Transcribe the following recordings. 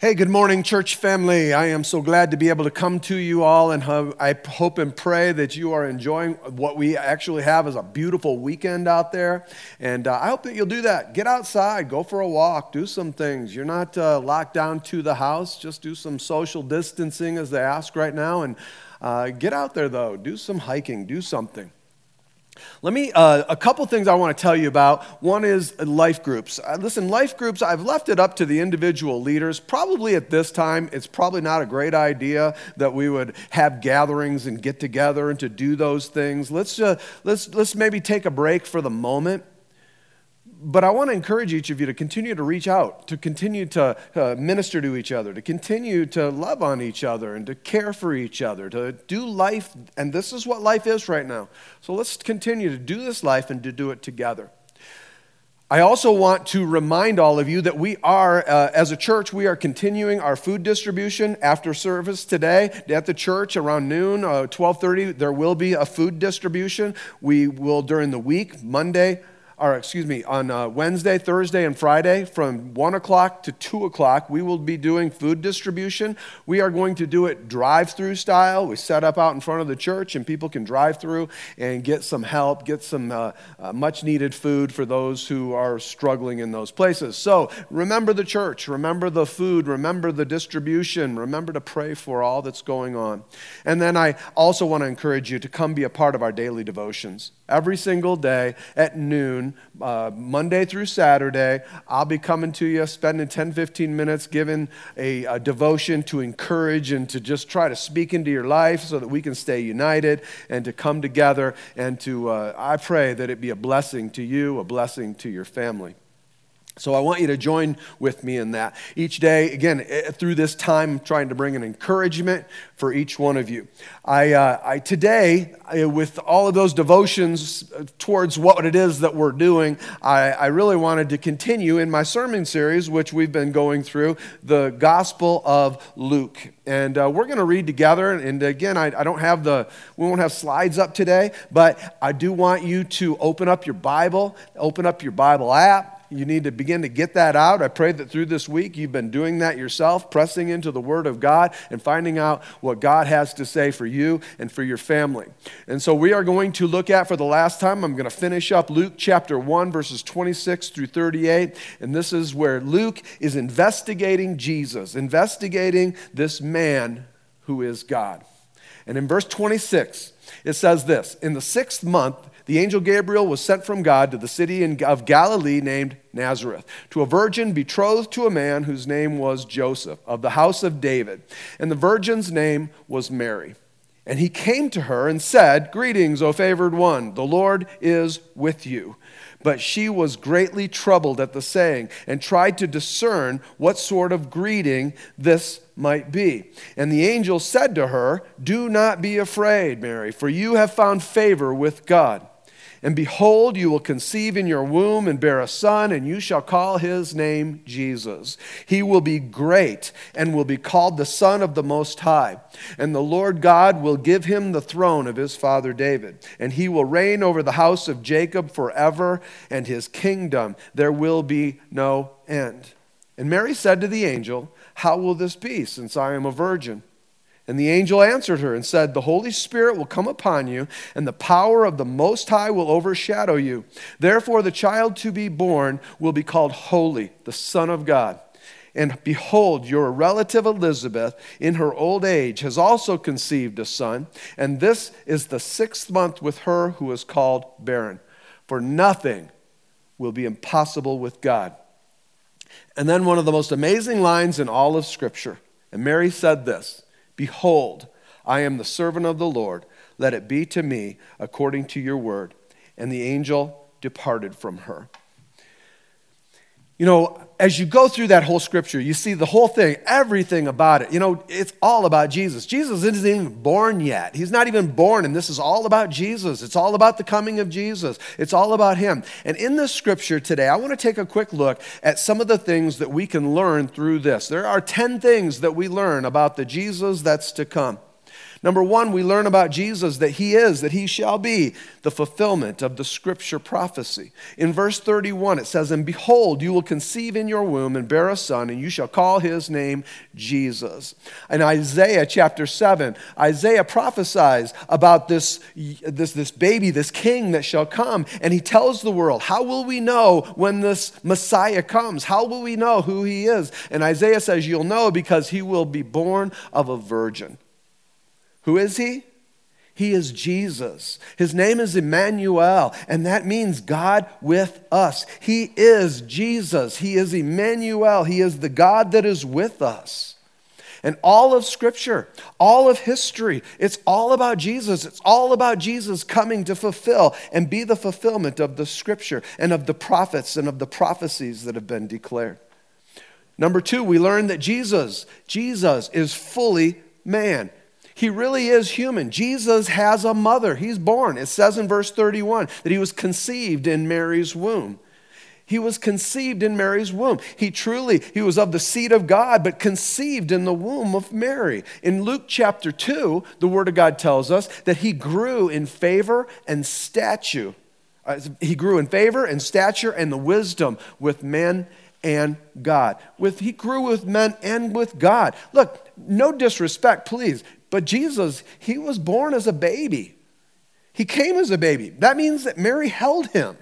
Hey, good morning, church family. I am so glad to be able to come to you all, and I hope and pray that you are enjoying what we actually have as a beautiful weekend out there. And uh, I hope that you'll do that. Get outside, go for a walk, do some things. You're not uh, locked down to the house, just do some social distancing as they ask right now. And uh, get out there, though, do some hiking, do something. Let me, uh, a couple things I want to tell you about. One is life groups. Uh, listen, life groups, I've left it up to the individual leaders. Probably at this time, it's probably not a great idea that we would have gatherings and get together and to do those things. Let's, uh, let's, let's maybe take a break for the moment but I want to encourage each of you to continue to reach out, to continue to uh, minister to each other, to continue to love on each other, and to care for each other, to do life. And this is what life is right now. So let's continue to do this life and to do it together. I also want to remind all of you that we are, uh, as a church, we are continuing our food distribution after service today at the church around noon, uh, 12:30. There will be a food distribution. We will during the week, Monday or excuse me, on uh, Wednesday, Thursday, and Friday from 1 o'clock to 2 o'clock, we will be doing food distribution. We are going to do it drive through style. We set up out in front of the church, and people can drive through and get some help, get some uh, uh, much needed food for those who are struggling in those places. So remember the church, remember the food, remember the distribution, remember to pray for all that's going on. And then I also want to encourage you to come be a part of our daily devotions every single day at noon, uh, Monday through Saturday. I'll be coming to you, spending 10, 15 minutes giving a, a, devotion to encourage and to just try to speak into your life so that we can stay united and to come together and to, uh, I pray that it be a blessing to you, a blessing to your family. So I want you to join with me in that. Each day, again, eh, through this time, I'm trying to bring an encouragement for each one of you. I, uh, I today, I, with all of those devotions uh, towards what it is that we're doing, I, I really wanted to continue in my sermon series, which we've been going through, the Gospel of Luke. And uh, we're going to read together. And again, I, I don't have the, we won't have slides up today, but I do want you to open up your Bible, open up your Bible app you need to begin to get that out. I pray that through this week you've been doing that yourself, pressing into the Word of God and finding out what God has to say for you and for your family. And so we are going to look at, for the last time, I'm going to finish up Luke chapter 1, verses 26 through 38. And this is where Luke is investigating Jesus, investigating this man who is God. And in verse 26, it says this In the sixth month, the angel Gabriel was sent from God to the city of Galilee named Nazareth, to a virgin betrothed to a man whose name was Joseph, of the house of David. And the virgin's name was Mary. And he came to her and said, Greetings, O favored one, the Lord is with you. But she was greatly troubled at the saying and tried to discern what sort of greeting this might be. And the angel said to her, Do not be afraid, Mary, for you have found favor with God. And behold, you will conceive in your womb and bear a son, and you shall call his name Jesus. He will be great and will be called the Son of the Most High. And the Lord God will give him the throne of his father David. And he will reign over the house of Jacob forever, and his kingdom there will be no end. And Mary said to the angel, How will this be, since I am a virgin? And the angel answered her and said, The Holy Spirit will come upon you, and the power of the Most High will overshadow you. Therefore, the child to be born will be called Holy, the Son of God. And behold, your relative Elizabeth, in her old age, has also conceived a son, and this is the sixth month with her who is called barren. For nothing will be impossible with God. And then one of the most amazing lines in all of Scripture. And Mary said this. Behold, I am the servant of the Lord. Let it be to me according to your word. And the angel departed from her. You know, as you go through that whole scripture, you see the whole thing, everything about it. You know, it's all about Jesus. Jesus isn't even born yet. He's not even born, and this is all about Jesus. It's all about the coming of Jesus. It's all about Him. And in this scripture today, I want to take a quick look at some of the things that we can learn through this. There are 10 things that we learn about the Jesus that's to come. Number one, we learn about Jesus that he is, that he shall be the fulfillment of the scripture prophecy. In verse 31, it says, And behold, you will conceive in your womb and bear a son, and you shall call his name Jesus. In Isaiah chapter 7, Isaiah prophesies about this, this, this baby, this king that shall come, and he tells the world, How will we know when this Messiah comes? How will we know who he is? And Isaiah says, You'll know because he will be born of a virgin. Who is he? He is Jesus. His name is Emmanuel, and that means God with us. He is Jesus. He is Emmanuel. He is the God that is with us. And all of Scripture, all of history, it's all about Jesus. It's all about Jesus coming to fulfill and be the fulfillment of the Scripture and of the prophets and of the prophecies that have been declared. Number two, we learn that Jesus, Jesus is fully man. He really is human. Jesus has a mother. He's born. It says in verse 31 that he was conceived in Mary's womb. He was conceived in Mary's womb. He truly, he was of the seed of God, but conceived in the womb of Mary. In Luke chapter 2, the Word of God tells us that he grew in favor and stature. Uh, he grew in favor and stature and the wisdom with men and God. With, he grew with men and with God. Look, no disrespect, please. But Jesus, he was born as a baby. He came as a baby. That means that Mary held him.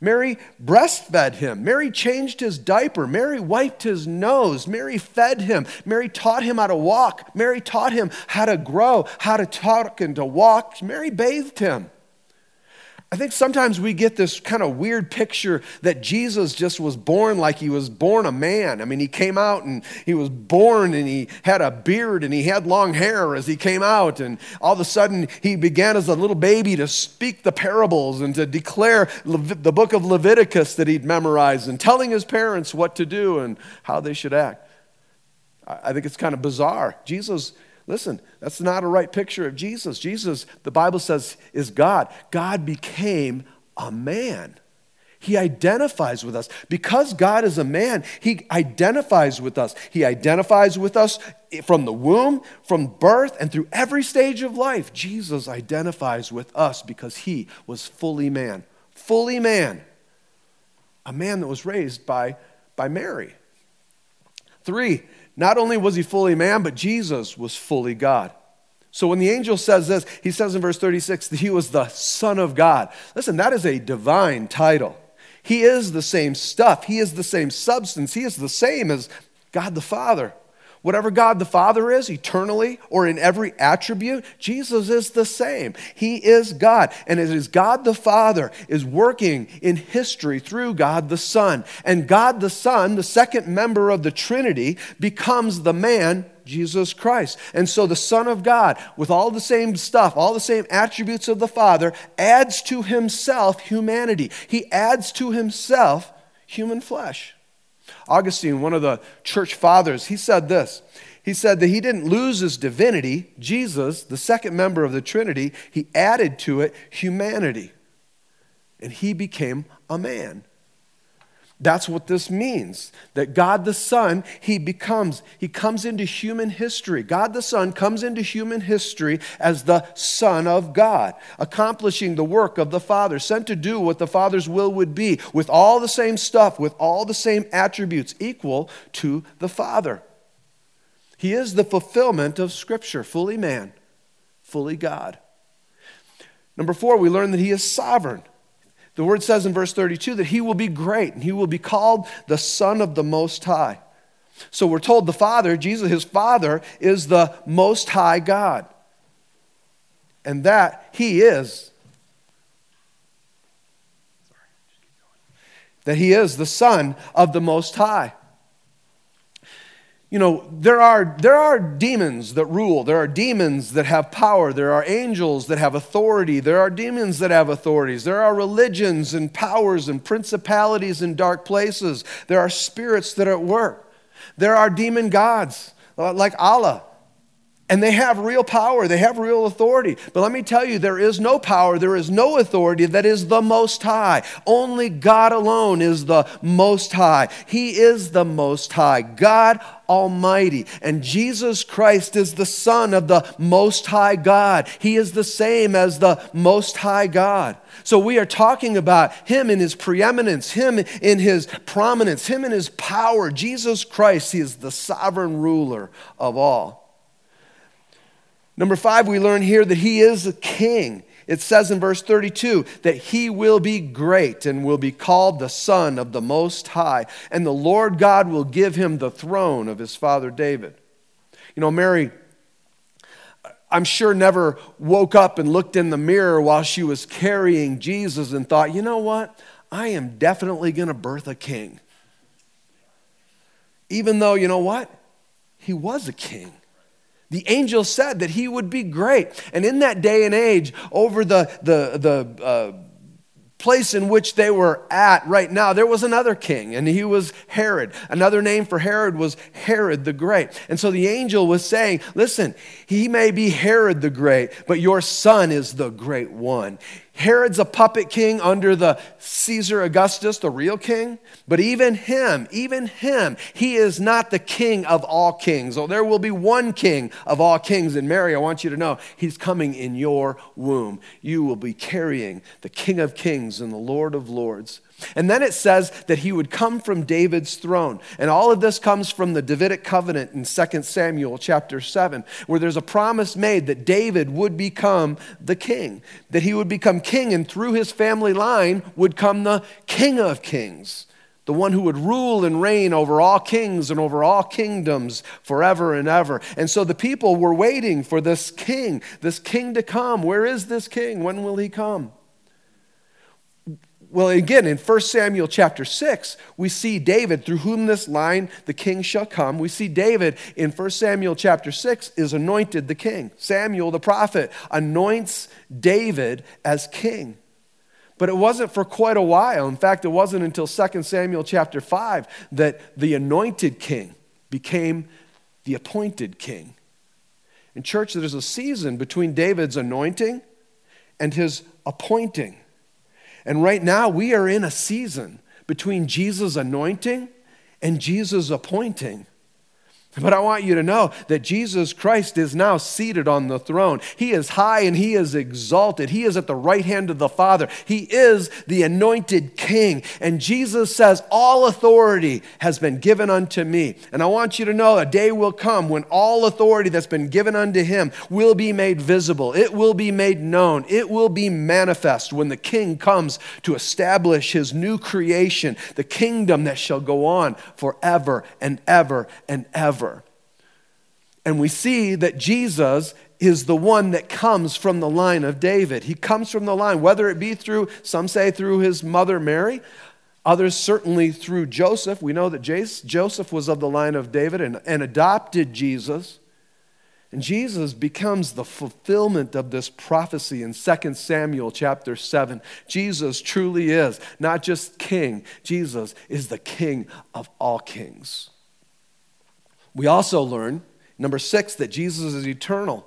Mary breastfed him. Mary changed his diaper. Mary wiped his nose. Mary fed him. Mary taught him how to walk. Mary taught him how to grow, how to talk and to walk. Mary bathed him. I think sometimes we get this kind of weird picture that Jesus just was born like he was born a man. I mean, he came out and he was born and he had a beard and he had long hair as he came out. And all of a sudden, he began as a little baby to speak the parables and to declare the book of Leviticus that he'd memorized and telling his parents what to do and how they should act. I think it's kind of bizarre. Jesus Listen, that's not a right picture of Jesus. Jesus, the Bible says, is God. God became a man. He identifies with us. Because God is a man, He identifies with us. He identifies with us from the womb, from birth, and through every stage of life. Jesus identifies with us because He was fully man. Fully man. A man that was raised by, by Mary. Three, not only was he fully man, but Jesus was fully God. So when the angel says this, he says in verse 36 that he was the Son of God. Listen, that is a divine title. He is the same stuff, he is the same substance, he is the same as God the Father. Whatever God the Father is, eternally or in every attribute, Jesus is the same. He is God. And it is God the Father is working in history through God the Son. And God the Son, the second member of the Trinity, becomes the man Jesus Christ. And so the Son of God, with all the same stuff, all the same attributes of the Father, adds to himself humanity. He adds to himself human flesh. Augustine, one of the church fathers, he said this. He said that he didn't lose his divinity, Jesus, the second member of the Trinity, he added to it humanity. And he became a man. That's what this means. That God the Son, He becomes, He comes into human history. God the Son comes into human history as the Son of God, accomplishing the work of the Father, sent to do what the Father's will would be, with all the same stuff, with all the same attributes, equal to the Father. He is the fulfillment of Scripture, fully man, fully God. Number four, we learn that He is sovereign. The word says in verse 32 that he will be great and he will be called the Son of the Most High. So we're told the Father, Jesus, his Father, is the Most High God. And that he is. That he is the Son of the Most High you know, there are, there are demons that rule. There are demons that have power. There are angels that have authority. There are demons that have authorities. There are religions and powers and principalities in dark places. There are spirits that are at work. There are demon gods uh, like Allah. And they have real power, they have real authority. But let me tell you, there is no power, there is no authority that is the Most High. Only God alone is the Most High. He is the Most High, God Almighty. And Jesus Christ is the Son of the Most High God. He is the same as the Most High God. So we are talking about Him in His preeminence, Him in His prominence, Him in His power. Jesus Christ, He is the sovereign ruler of all. Number five, we learn here that he is a king. It says in verse 32 that he will be great and will be called the Son of the Most High, and the Lord God will give him the throne of his father David. You know, Mary, I'm sure never woke up and looked in the mirror while she was carrying Jesus and thought, you know what? I am definitely going to birth a king. Even though, you know what? He was a king. The angel said that he would be great. And in that day and age, over the, the, the uh, place in which they were at right now, there was another king, and he was Herod. Another name for Herod was Herod the Great. And so the angel was saying, Listen, he may be Herod the Great, but your son is the great one. Herod's a puppet king under the Caesar Augustus, the real king. But even him, even him, he is not the king of all kings. Oh, there will be one king of all kings. And Mary, I want you to know, he's coming in your womb. You will be carrying the king of kings and the lord of lords. And then it says that he would come from David's throne. And all of this comes from the Davidic covenant in 2 Samuel chapter 7, where there's a promise made that David would become the king, that he would become king, and through his family line would come the king of kings. The one who would rule and reign over all kings and over all kingdoms forever and ever. And so the people were waiting for this king, this king to come. Where is this king? When will he come? Well, again, in 1 Samuel chapter 6, we see David, through whom this line, the king shall come. We see David in 1 Samuel chapter 6 is anointed the king. Samuel, the prophet, anoints David as king. But it wasn't for quite a while. In fact, it wasn't until 2 Samuel chapter 5 that the anointed king became the appointed king. In church, there's a season between David's anointing and his appointing. And right now, we are in a season between Jesus' anointing and Jesus' appointing. But I want you to know that Jesus Christ is now seated on the throne. He is high and he is exalted. He is at the right hand of the Father. He is the anointed king. And Jesus says, All authority has been given unto me. And I want you to know a day will come when all authority that's been given unto him will be made visible. It will be made known. It will be manifest when the king comes to establish his new creation, the kingdom that shall go on forever and ever and ever. And we see that Jesus is the one that comes from the line of David. He comes from the line, whether it be through, some say through his mother Mary, others certainly through Joseph. We know that Joseph was of the line of David and, and adopted Jesus. And Jesus becomes the fulfillment of this prophecy in 2 Samuel chapter 7. Jesus truly is not just king, Jesus is the king of all kings. We also learn Number six, that Jesus is eternal.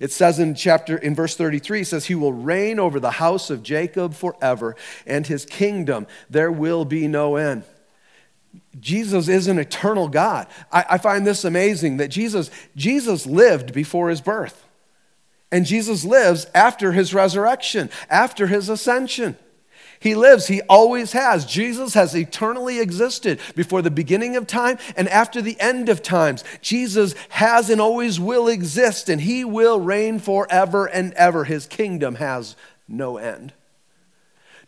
It says in chapter in verse 33, it says, He will reign over the house of Jacob forever, and his kingdom there will be no end. Jesus is an eternal God. I, I find this amazing that Jesus, Jesus lived before his birth. And Jesus lives after his resurrection, after his ascension. He lives, He always has. Jesus has eternally existed before the beginning of time and after the end of times. Jesus has and always will exist, and He will reign forever and ever. His kingdom has no end.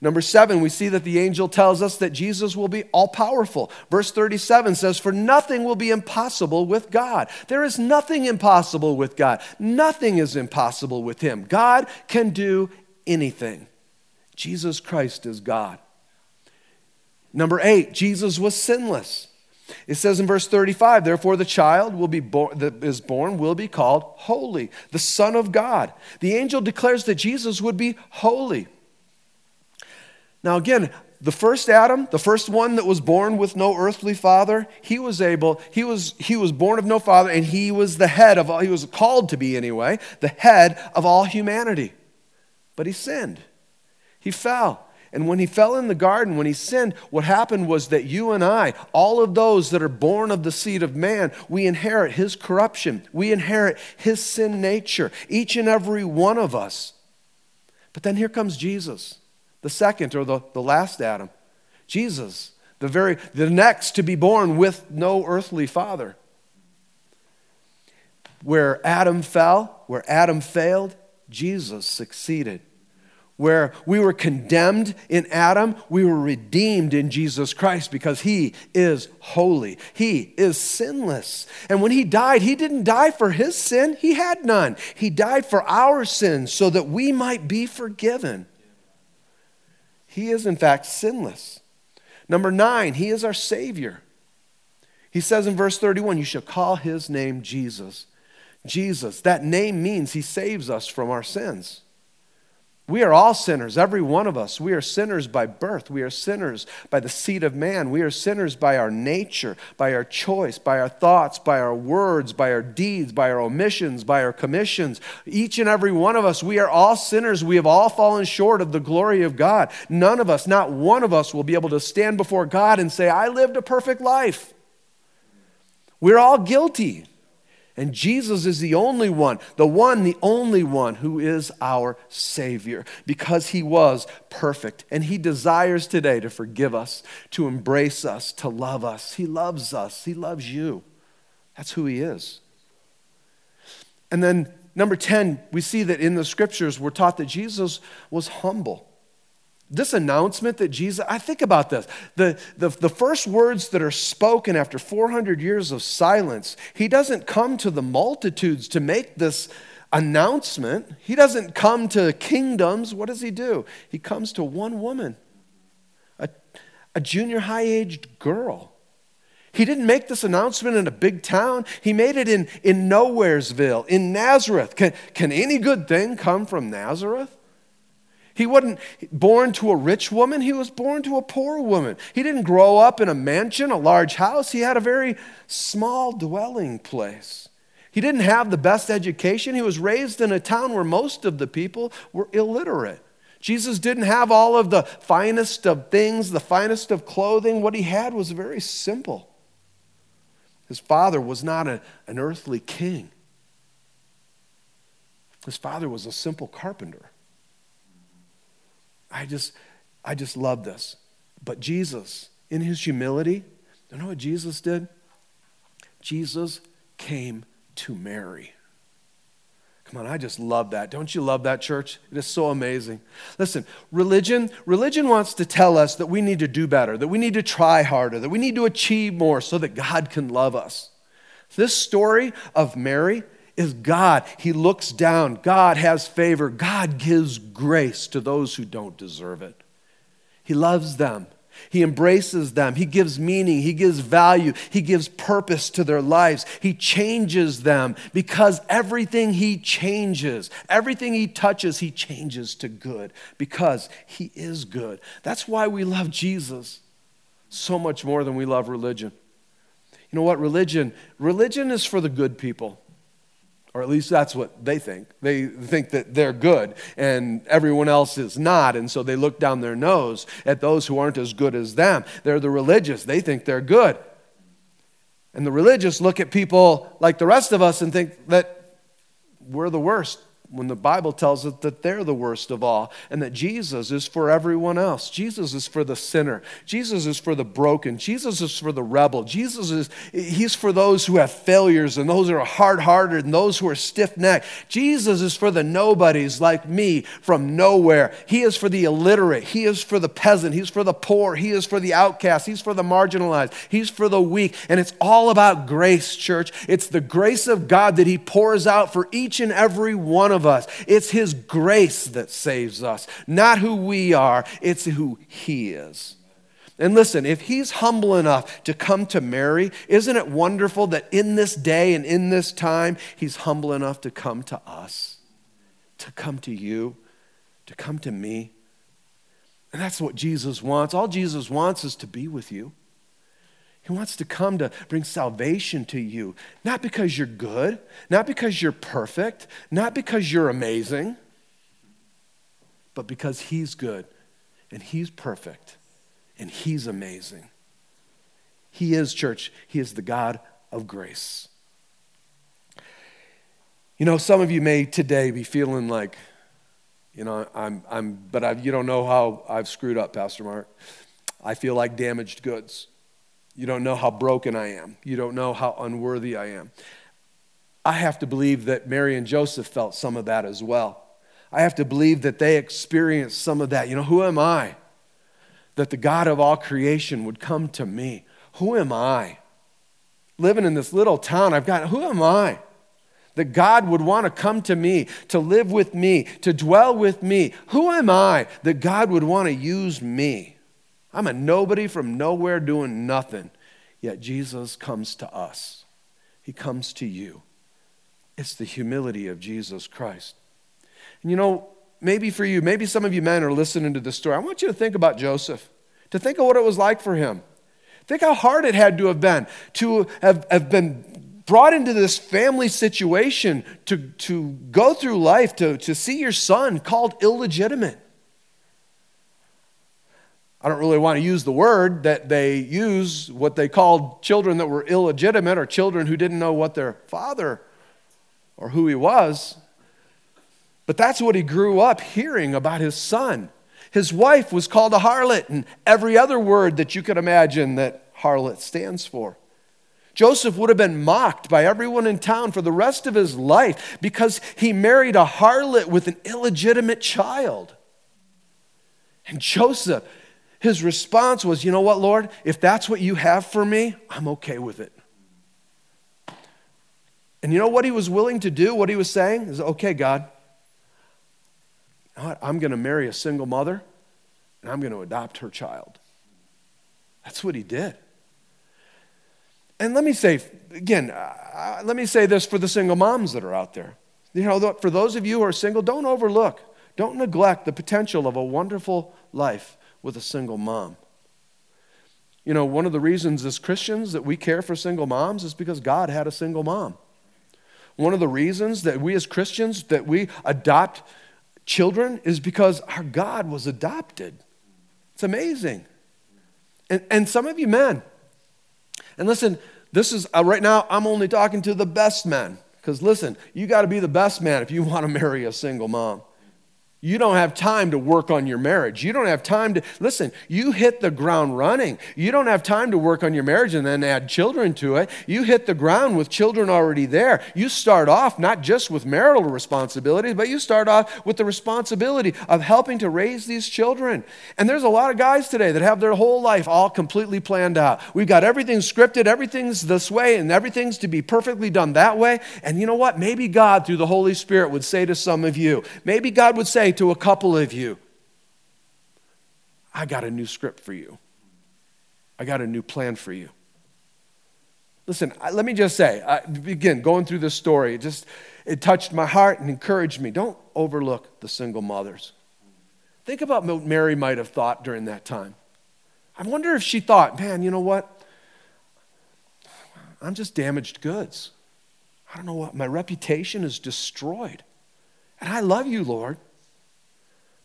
Number seven, we see that the angel tells us that Jesus will be all powerful. Verse 37 says, For nothing will be impossible with God. There is nothing impossible with God. Nothing is impossible with Him. God can do anything. Jesus Christ is God. Number eight, Jesus was sinless. It says in verse 35, therefore the child will be born, that is born will be called holy, the Son of God. The angel declares that Jesus would be holy. Now, again, the first Adam, the first one that was born with no earthly father, he was able, he was, he was born of no father, and he was the head of all, he was called to be anyway, the head of all humanity. But he sinned. He fell. And when he fell in the garden, when he sinned, what happened was that you and I, all of those that are born of the seed of man, we inherit his corruption. We inherit his sin nature, each and every one of us. But then here comes Jesus, the second or the, the last Adam. Jesus, the very the next to be born with no earthly father. Where Adam fell, where Adam failed, Jesus succeeded where we were condemned in Adam, we were redeemed in Jesus Christ because he is holy. He is sinless. And when he died, he didn't die for his sin, he had none. He died for our sins so that we might be forgiven. He is, in fact, sinless. Number nine, he is our Savior. He says in verse 31, You shall call his name Jesus. Jesus, that name means he saves us from our sins. We are all sinners, every one of us. We are sinners by birth. We are sinners by the seed of man. We are sinners by our nature, by our choice, by our thoughts, by our words, by our deeds, by our omissions, by our commissions. Each and every one of us, we are all sinners. We have all fallen short of the glory of God. None of us, not one of us, will be able to stand before God and say, I lived a perfect life. We're all guilty. And Jesus is the only one, the one, the only one who is our Savior because He was perfect. And He desires today to forgive us, to embrace us, to love us. He loves us, He loves you. That's who He is. And then, number 10, we see that in the scriptures, we're taught that Jesus was humble. This announcement that Jesus, I think about this. The, the, the first words that are spoken after 400 years of silence, he doesn't come to the multitudes to make this announcement. He doesn't come to kingdoms. What does he do? He comes to one woman, a, a junior high aged girl. He didn't make this announcement in a big town. He made it in, in Nowheresville, in Nazareth. Can, can any good thing come from Nazareth? He wasn't born to a rich woman, he was born to a poor woman. He didn't grow up in a mansion, a large house. He had a very small dwelling place. He didn't have the best education. He was raised in a town where most of the people were illiterate. Jesus didn't have all of the finest of things, the finest of clothing. What he had was very simple. His father was not a, an earthly king, his father was a simple carpenter. I just, I just love this. But Jesus, in his humility, you know what Jesus did? Jesus came to Mary. Come on, I just love that. Don't you love that, church? It is so amazing. Listen, religion, religion wants to tell us that we need to do better, that we need to try harder, that we need to achieve more so that God can love us. This story of Mary is God. He looks down. God has favor. God gives grace to those who don't deserve it. He loves them. He embraces them. He gives meaning. He gives value. He gives purpose to their lives. He changes them because everything He changes, everything He touches, He changes to good because He is good. That's why we love Jesus so much more than we love religion. You know what? Religion, religion is for the good people. Or at least that's what they think. They think that they're good and everyone else is not. And so they look down their nose at those who aren't as good as them. They're the religious. They think they're good. And the religious look at people like the rest of us and think that we're the worst when the Bible tells us that they're the worst of all and that Jesus is for everyone else. Jesus is for the sinner. Jesus is for the broken. Jesus is for the rebel. Jesus is he's for those who have failures and those who are hard-hearted and those who are stiff-necked. Jesus is for the nobodies like me from nowhere. He is for the illiterate. He is for the peasant. He's for the poor. He is for the outcast. He's for the marginalized. He's for the weak. And it's all about grace, church. It's the grace of God that he pours out for each and every one of of us. It's His grace that saves us, not who we are, it's who He is. And listen, if he's humble enough to come to Mary, isn't it wonderful that in this day and in this time, he's humble enough to come to us, to come to you, to come to me? And that's what Jesus wants. All Jesus wants is to be with you. He wants to come to bring salvation to you, not because you're good, not because you're perfect, not because you're amazing, but because He's good and He's perfect and He's amazing. He is, church, He is the God of grace. You know, some of you may today be feeling like, you know, I'm, I'm but I've, you don't know how I've screwed up, Pastor Mark. I feel like damaged goods. You don't know how broken I am. You don't know how unworthy I am. I have to believe that Mary and Joseph felt some of that as well. I have to believe that they experienced some of that. You know, who am I? That the God of all creation would come to me. Who am I? Living in this little town, I've got, who am I? That God would want to come to me, to live with me, to dwell with me. Who am I that God would want to use me? I'm a nobody from nowhere doing nothing. Yet Jesus comes to us, He comes to you. It's the humility of Jesus Christ. And you know, maybe for you, maybe some of you men are listening to this story. I want you to think about Joseph, to think of what it was like for him. Think how hard it had to have been to have, have been brought into this family situation, to, to go through life, to, to see your son called illegitimate. I don't really want to use the word that they use, what they called children that were illegitimate or children who didn't know what their father or who he was. But that's what he grew up hearing about his son. His wife was called a harlot, and every other word that you could imagine that harlot stands for. Joseph would have been mocked by everyone in town for the rest of his life because he married a harlot with an illegitimate child. And Joseph, his response was, You know what, Lord? If that's what you have for me, I'm okay with it. And you know what he was willing to do? What he was saying is, Okay, God, I'm going to marry a single mother and I'm going to adopt her child. That's what he did. And let me say, again, uh, let me say this for the single moms that are out there. You know, for those of you who are single, don't overlook, don't neglect the potential of a wonderful life with a single mom. You know, one of the reasons as Christians that we care for single moms is because God had a single mom. One of the reasons that we as Christians that we adopt children is because our God was adopted. It's amazing. And, and some of you men, and listen, this is uh, right now, I'm only talking to the best men. Because listen, you got to be the best man if you want to marry a single mom. You don't have time to work on your marriage. You don't have time to, listen, you hit the ground running. You don't have time to work on your marriage and then add children to it. You hit the ground with children already there. You start off not just with marital responsibilities, but you start off with the responsibility of helping to raise these children. And there's a lot of guys today that have their whole life all completely planned out. We've got everything scripted, everything's this way, and everything's to be perfectly done that way. And you know what? Maybe God, through the Holy Spirit, would say to some of you, maybe God would say, say to a couple of you, I got a new script for you. I got a new plan for you. Listen, let me just say, I, again, going through this story, it just it touched my heart and encouraged me. Don't overlook the single mothers. Think about what Mary might have thought during that time. I wonder if she thought, man, you know what? I'm just damaged goods. I don't know what, my reputation is destroyed. And I love you, Lord.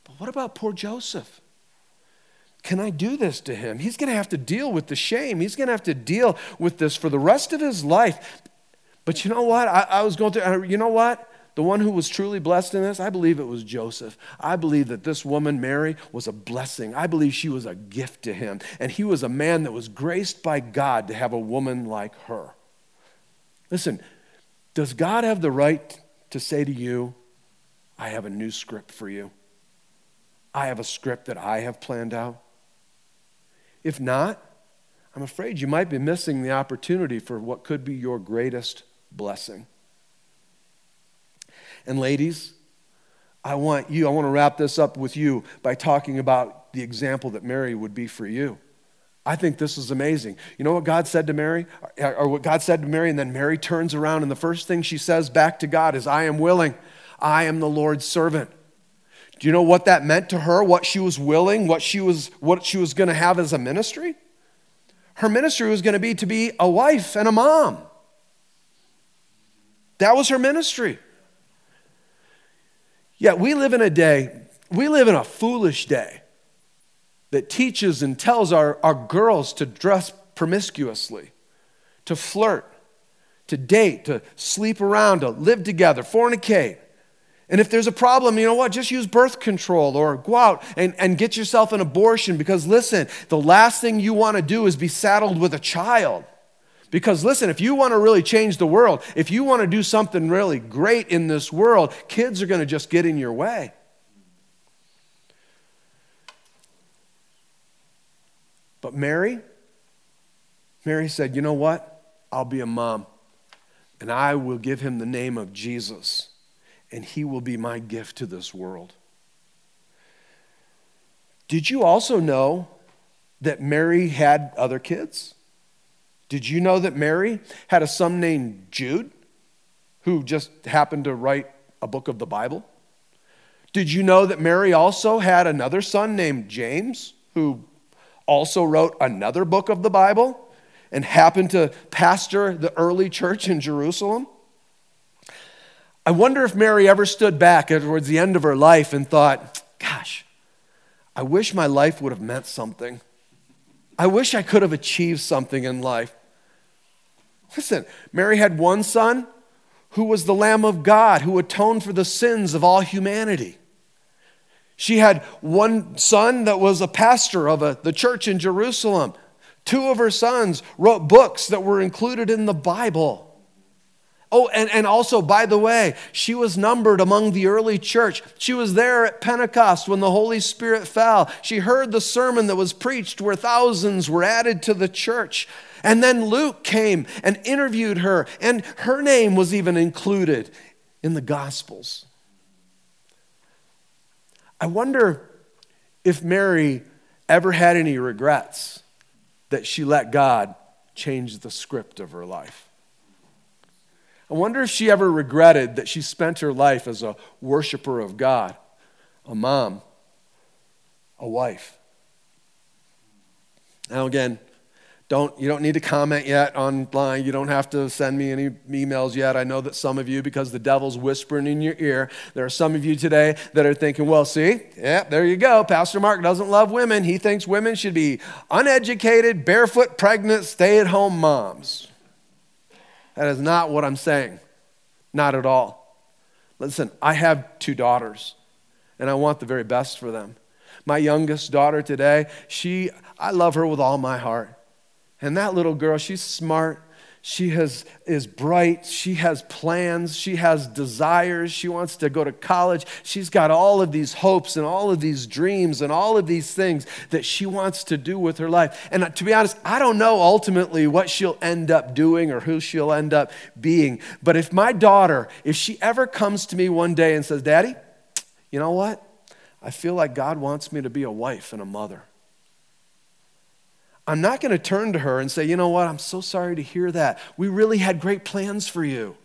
But what about poor Joseph? Can I do this to him? He's going to have to deal with the shame. He's going to have to deal with this for the rest of his life. But you know what? I, I was going to, you know what? The one who was truly blessed in this, I believe it was Joseph. I believe that this woman, Mary, was a blessing. I believe she was a gift to him. And he was a man that was graced by God to have a woman like her. Listen, does God have the right to say to you, I have a new script for you? I have a script that I have planned out? If not, I'm afraid you might be missing the opportunity for what could be your greatest blessing. And, ladies, I want you, I want to wrap this up with you by talking about the example that Mary would be for you. I think this is amazing. You know what God said to Mary? Or what God said to Mary, and then Mary turns around, and the first thing she says back to God is, I am willing. I am the Lord's servant. Do you know what that meant to her? What she was willing, what she was, what she was going to have as a ministry? Her ministry was going to be to be a wife and a mom. That was her ministry. Yet we live in a day, we live in a foolish day that teaches and tells our, our girls to dress promiscuously, to flirt, to date, to sleep around, to live together, fornicate. And if there's a problem, you know what? Just use birth control or go out and, and get yourself an abortion because listen, the last thing you want to do is be saddled with a child. Because listen, if you want to really change the world, if you want to do something really great in this world, kids are going to just get in your way. But Mary, Mary said, You know what? I'll be a mom, and I will give him the name of Jesus, and he will be my gift to this world. Did you also know that Mary had other kids? Did you know that Mary had a son named Jude who just happened to write a book of the Bible? Did you know that Mary also had another son named James who also wrote another book of the Bible and happened to pastor the early church in Jerusalem? I wonder if Mary ever stood back towards the end of her life and thought, gosh, I wish my life would have meant something. I wish I could have achieved something in life. Listen, Mary had one son who was the Lamb of God who atoned for the sins of all humanity. She had one son that was a pastor of a, the church in Jerusalem. Two of her sons wrote books that were included in the Bible. Oh, and, and also, by the way, she was numbered among the early church. She was there at Pentecost when the Holy Spirit fell. She heard the sermon that was preached where thousands were added to the church. And then Luke came and interviewed her, and her name was even included in the Gospels. I wonder if Mary ever had any regrets that she let God change the script of her life. I wonder if she ever regretted that she spent her life as a worshiper of God, a mom, a wife. Now, again, don't, you don't need to comment yet online. You don't have to send me any emails yet. I know that some of you, because the devil's whispering in your ear, there are some of you today that are thinking, well, see, yeah, there you go. Pastor Mark doesn't love women. He thinks women should be uneducated, barefoot, pregnant, stay at home moms. That is not what I'm saying. Not at all. Listen, I have two daughters, and I want the very best for them. My youngest daughter today, she, I love her with all my heart. And that little girl, she's smart. She has, is bright. She has plans. She has desires. She wants to go to college. She's got all of these hopes and all of these dreams and all of these things that she wants to do with her life. And to be honest, I don't know ultimately what she'll end up doing or who she'll end up being. But if my daughter, if she ever comes to me one day and says, Daddy, you know what? I feel like God wants me to be a wife and a mother. I'm not going to turn to her and say, you know what, I'm so sorry to hear that. We really had great plans for you.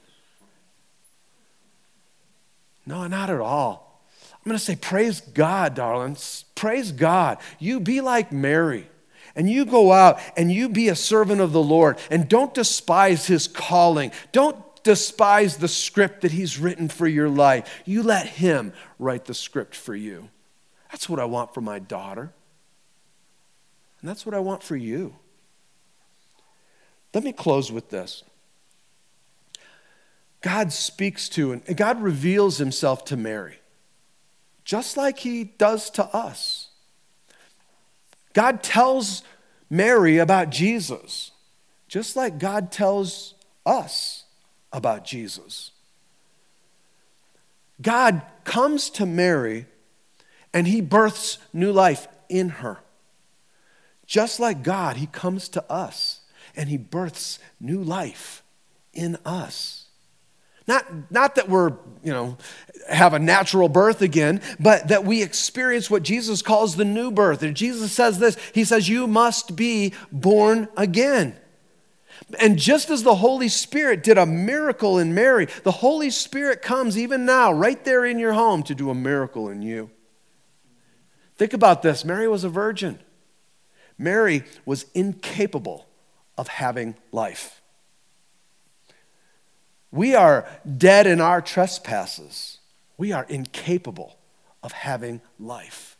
No, not at all. I'm going to say, praise God, darlings. Praise God. You be like Mary. And you go out and you be a servant of the Lord. And don't despise his calling. Don't despise the script that he's written for your life. You let him write the script for you. That's what I want for my daughter. And that's what I want for you. Let me close with this. God speaks to and God reveals himself to Mary, just like he does to us. God tells Mary about Jesus, just like God tells us about Jesus. God comes to Mary and he births new life in her. Just like God, He comes to us and He births new life in us. Not, not that we're, you know, have a natural birth again, but that we experience what Jesus calls the new birth. And Jesus says this He says, You must be born again. And just as the Holy Spirit did a miracle in Mary, the Holy Spirit comes even now, right there in your home, to do a miracle in you. Think about this Mary was a virgin. Mary was incapable of having life. We are dead in our trespasses. We are incapable of having life.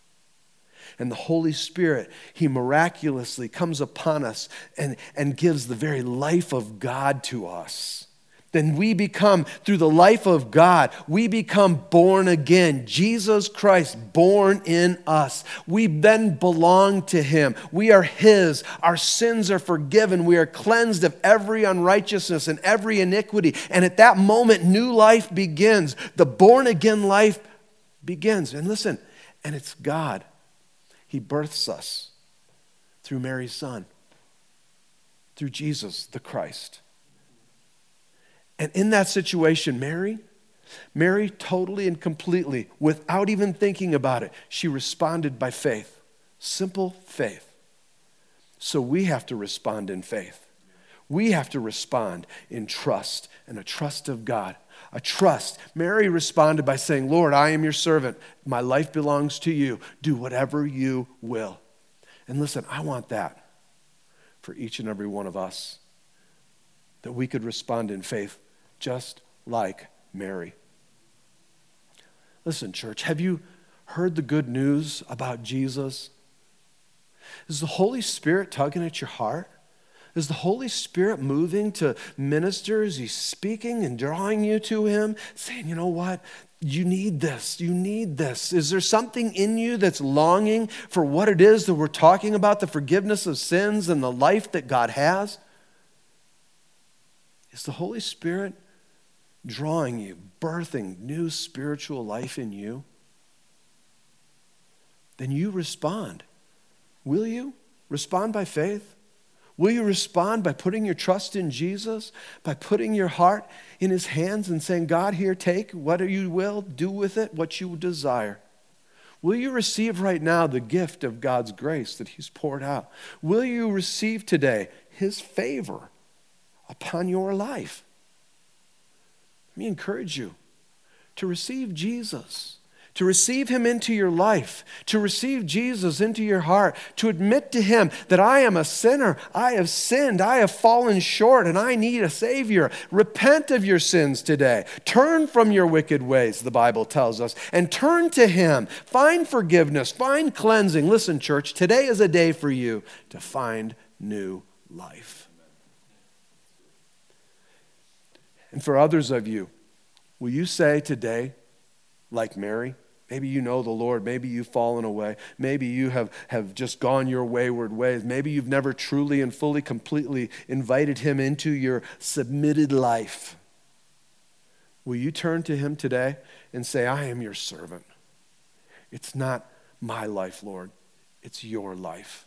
And the Holy Spirit, He miraculously comes upon us and, and gives the very life of God to us then we become, through the life of God, we become born again. Jesus Christ born in us. We then belong to Him. We are His. Our sins are forgiven. We are cleansed of every unrighteousness and every iniquity. And at that moment, new life begins. The born again life begins. And listen, and it's God. He births us through Mary's Son, through Jesus the Christ. And in that situation, Mary, Mary totally and completely, without even thinking about it, she responded by faith. Simple faith. So we have to respond in faith. We have to respond in trust and a trust of God. A trust. Mary responded by saying, Lord, I am your servant. My life belongs to you. Do whatever you will. And listen, I want that for each and every one of us that we could respond in faith just like Mary. Listen, church, have you heard the good news about Jesus? Is the Holy Spirit tugging at your heart? Is the Holy Spirit moving to minister? Is He speaking and drawing you to Him? Saying, you know what? You need this. You need this. Is there something in you that's longing for what it is that we're talking about the forgiveness of sins and the life that God has? Is the Holy Spirit drawing you, birthing new spiritual life in you, then you respond. Will you respond by faith? Will you respond by putting your trust in Jesus, by putting your heart in his hands and saying, God, here, take what you will, do with it what you desire? Will you receive right now the gift of God's grace that he's poured out? Will you receive today his favor upon your life? Let me encourage you to receive Jesus, to receive Him into your life, to receive Jesus into your heart, to admit to Him that I am a sinner, I have sinned, I have fallen short, and I need a Savior. Repent of your sins today. Turn from your wicked ways, the Bible tells us, and turn to Him. Find forgiveness, find cleansing. Listen, church, today is a day for you to find new life. And for others of you, will you say today, like Mary, Maybe you know the Lord. Maybe you've fallen away. Maybe you have, have just gone your wayward ways. Maybe you've never truly and fully, completely invited Him into your submitted life. Will you turn to Him today and say, I am your servant? It's not my life, Lord, it's your life.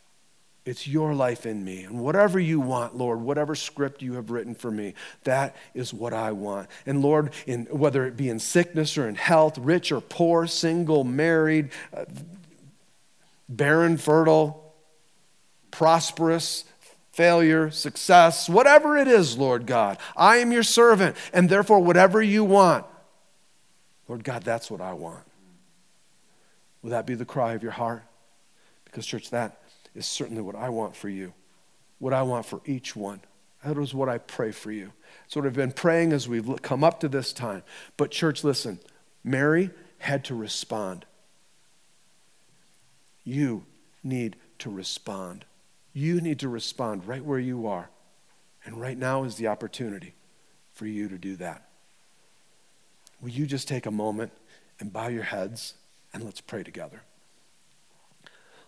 It's your life in me. And whatever you want, Lord, whatever script you have written for me, that is what I want. And Lord, in, whether it be in sickness or in health, rich or poor, single, married, uh, barren, fertile, prosperous, failure, success, whatever it is, Lord God, I am your servant. And therefore, whatever you want, Lord God, that's what I want. Will that be the cry of your heart? Because, church, that is certainly what I want for you, what I want for each one. That is what I pray for you. It's what I've been praying as we've come up to this time. But, church, listen Mary had to respond. You need to respond. You need to respond right where you are. And right now is the opportunity for you to do that. Will you just take a moment and bow your heads and let's pray together?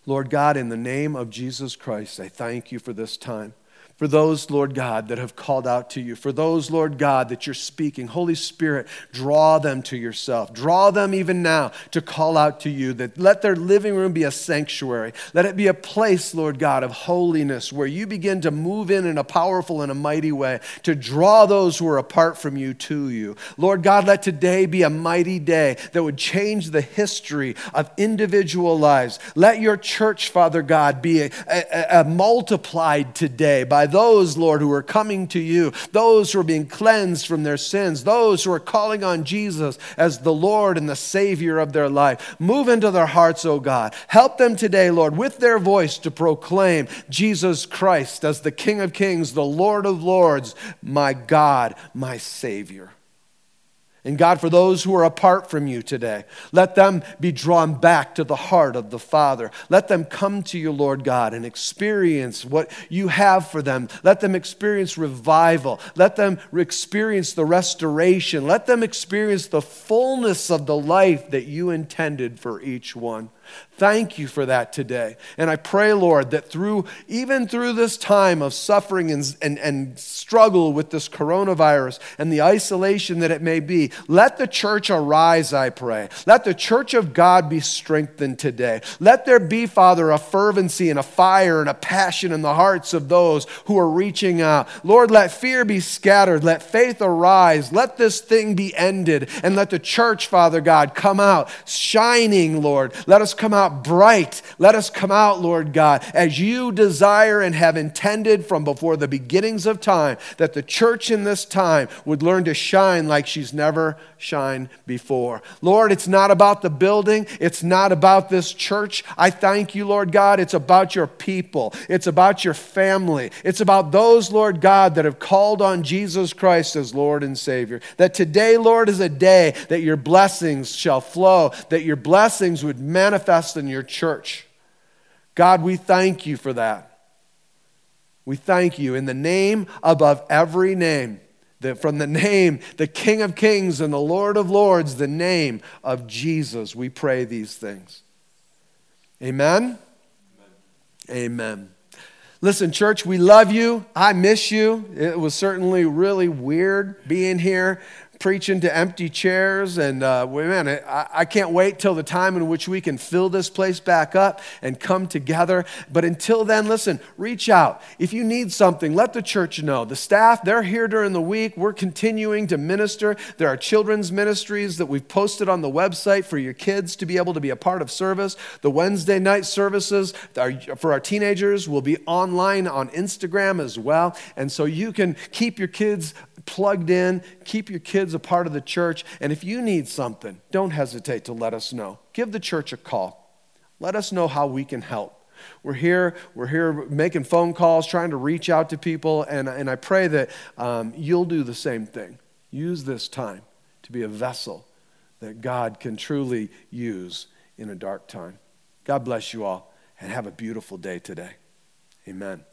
Lord God, in the name of Jesus Christ, I thank you for this time. For those, Lord God, that have called out to you, for those, Lord God, that you're speaking, Holy Spirit, draw them to yourself. Draw them even now to call out to you, that let their living room be a sanctuary. Let it be a place, Lord God, of holiness where you begin to move in in a powerful and a mighty way to draw those who are apart from you to you. Lord God, let today be a mighty day that would change the history of individual lives. Let your church, Father God, be a, a, a multiplied today by by those, Lord, who are coming to you, those who are being cleansed from their sins, those who are calling on Jesus as the Lord and the Savior of their life. Move into their hearts, O God. Help them today, Lord, with their voice to proclaim Jesus Christ as the King of Kings, the Lord of Lords, my God, my Savior. And God, for those who are apart from you today, let them be drawn back to the heart of the Father. Let them come to you, Lord God, and experience what you have for them. Let them experience revival. Let them experience the restoration. Let them experience the fullness of the life that you intended for each one. Thank you for that today. And I pray, Lord, that through, even through this time of suffering and, and, and struggle with this coronavirus and the isolation that it may be, let the church arise, I pray. Let the church of God be strengthened today. Let there be, Father, a fervency and a fire and a passion in the hearts of those who are reaching out. Lord, let fear be scattered. Let faith arise. Let this thing be ended. And let the church, Father God, come out shining, Lord. Let us come out bright. Let us come out, Lord God, as you desire and have intended from before the beginnings of time, that the church in this time would learn to shine like she's never shined before. Lord, it's not about the building, it's not about this church. I thank you, Lord God. It's about your people, it's about your family, it's about those, Lord God, that have called on Jesus Christ as Lord and Savior. That today, Lord, is a day that your blessings shall flow, that your blessings would manifest in your church. God, we thank you for that. We thank you in the name above every name. That from the name, the King of Kings and the Lord of Lords, the name of Jesus, we pray these things. Amen? Amen. Amen. Listen, church, we love you. I miss you. It was certainly really weird being here preaching to empty chairs. And uh, man, I, I can't wait till the time in which we can fill this place back up and come together. But until then, listen, reach out. If you need something, let the church know. The staff, they're here during the week. We're continuing to minister. There are children's ministries that we've posted on the website for your kids to be able to be a part of service. The Wednesday night services for our teenagers will be online on Instagram as well. And so you can keep your kids plugged in, keep your kids a part of the church. And if you need something, don't hesitate to let us know. Give the church a call. Let us know how we can help. We're here, we're here making phone calls, trying to reach out to people, and, and I pray that um, you'll do the same thing. Use this time to be a vessel that God can truly use in a dark time. God bless you all, and have a beautiful day today. Amen.